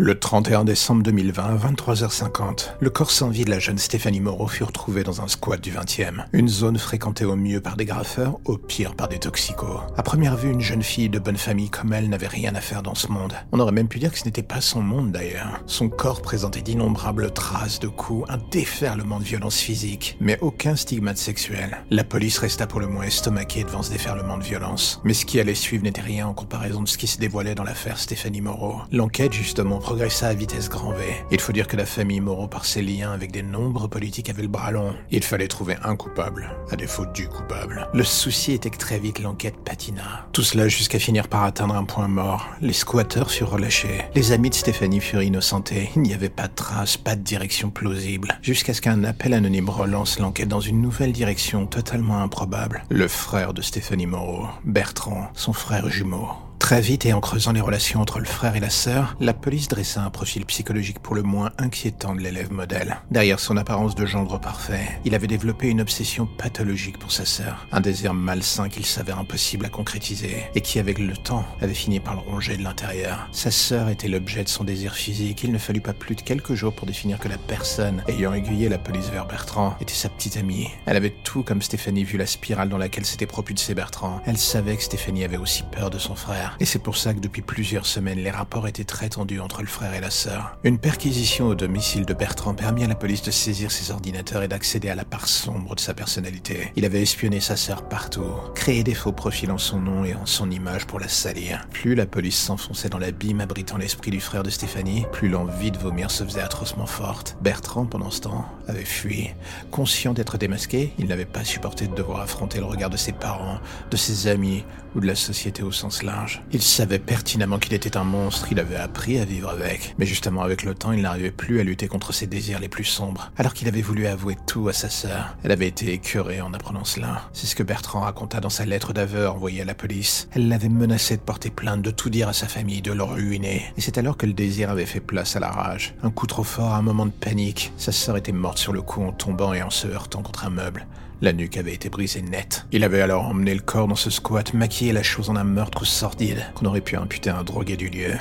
Le 31 décembre 2020, à 23h50, le corps sans vie de la jeune Stéphanie Moreau fut retrouvé dans un squat du 20e. Une zone fréquentée au mieux par des graffeurs, au pire par des toxicos. À première vue, une jeune fille de bonne famille comme elle n'avait rien à faire dans ce monde. On aurait même pu dire que ce n'était pas son monde d'ailleurs. Son corps présentait d'innombrables traces de coups, un déferlement de violence physique, mais aucun stigmate sexuel. La police resta pour le moins estomaquée devant ce déferlement de violence. Mais ce qui allait suivre n'était rien en comparaison de ce qui se dévoilait dans l'affaire Stéphanie Moreau. L'enquête, justement, progressa à vitesse grand V. Il faut dire que la famille Moreau, par ses liens avec des nombres politiques, avait le bras long. Il fallait trouver un coupable, à défaut du coupable. Le souci était que très vite l'enquête patina. Tout cela jusqu'à finir par atteindre un point mort. Les squatteurs furent relâchés. Les amis de Stéphanie furent innocentés. Il n'y avait pas de traces, pas de direction plausible. Jusqu'à ce qu'un appel anonyme relance l'enquête dans une nouvelle direction totalement improbable. Le frère de Stéphanie Moreau, Bertrand, son frère jumeau. Très vite et en creusant les relations entre le frère et la sœur, la police dressa un profil psychologique pour le moins inquiétant de l'élève modèle. Derrière son apparence de gendre parfait, il avait développé une obsession pathologique pour sa sœur, un désir malsain qu'il s'avère impossible à concrétiser et qui avec le temps avait fini par le ronger de l'intérieur. Sa sœur était l'objet de son désir physique, il ne fallut pas plus de quelques jours pour définir que la personne ayant aiguillé la police vers Bertrand était sa petite amie. Elle avait tout comme Stéphanie vu la spirale dans laquelle s'était propulsé Bertrand. Elle savait que Stéphanie avait aussi peur de son frère et c'est pour ça que depuis plusieurs semaines, les rapports étaient très tendus entre le frère et la sœur. Une perquisition au domicile de Bertrand permit à la police de saisir ses ordinateurs et d'accéder à la part sombre de sa personnalité. Il avait espionné sa sœur partout, créé des faux profils en son nom et en son image pour la salir. Plus la police s'enfonçait dans l'abîme abritant l'esprit du frère de Stéphanie, plus l'envie de vomir se faisait atrocement forte. Bertrand, pendant ce temps, avait fui. Conscient d'être démasqué, il n'avait pas supporté de devoir affronter le regard de ses parents, de ses amis ou de la société au sens large. Il savait pertinemment qu'il était un monstre, il avait appris à vivre avec. Mais justement, avec le temps, il n'arrivait plus à lutter contre ses désirs les plus sombres. Alors qu'il avait voulu avouer tout à sa sœur, elle avait été écœurée en apprenant cela. C'est ce que Bertrand raconta dans sa lettre d'aveu envoyée à la police. Elle l'avait menacé de porter plainte, de tout dire à sa famille, de le ruiner. Et c'est alors que le désir avait fait place à la rage. Un coup trop fort, un moment de panique. Sa sœur était morte sur le coup en tombant et en se heurtant contre un meuble. La nuque avait été brisée net. Il avait alors emmené le corps dans ce squat, maquillé la chose en un meurtre sordide qu'on aurait pu imputer à un drogué du lieu.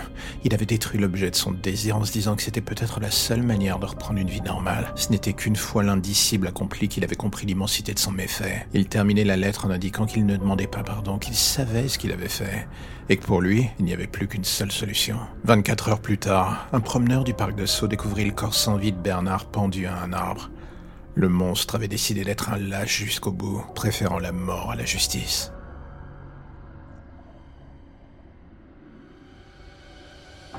Il avait détruit l'objet de son désir en se disant que c'était peut-être la seule manière de reprendre une vie normale. Ce n'était qu'une fois l'indicible accompli qu'il avait compris l'immensité de son méfait. Il terminait la lettre en indiquant qu'il ne demandait pas pardon, qu'il savait ce qu'il avait fait, et que pour lui, il n'y avait plus qu'une seule solution. 24 heures plus tard, un promeneur du parc de Sceaux découvrit le corps sans vie de Bernard pendu à un arbre. Le monstre avait décidé d'être un lâche jusqu'au bout, préférant la mort à la justice.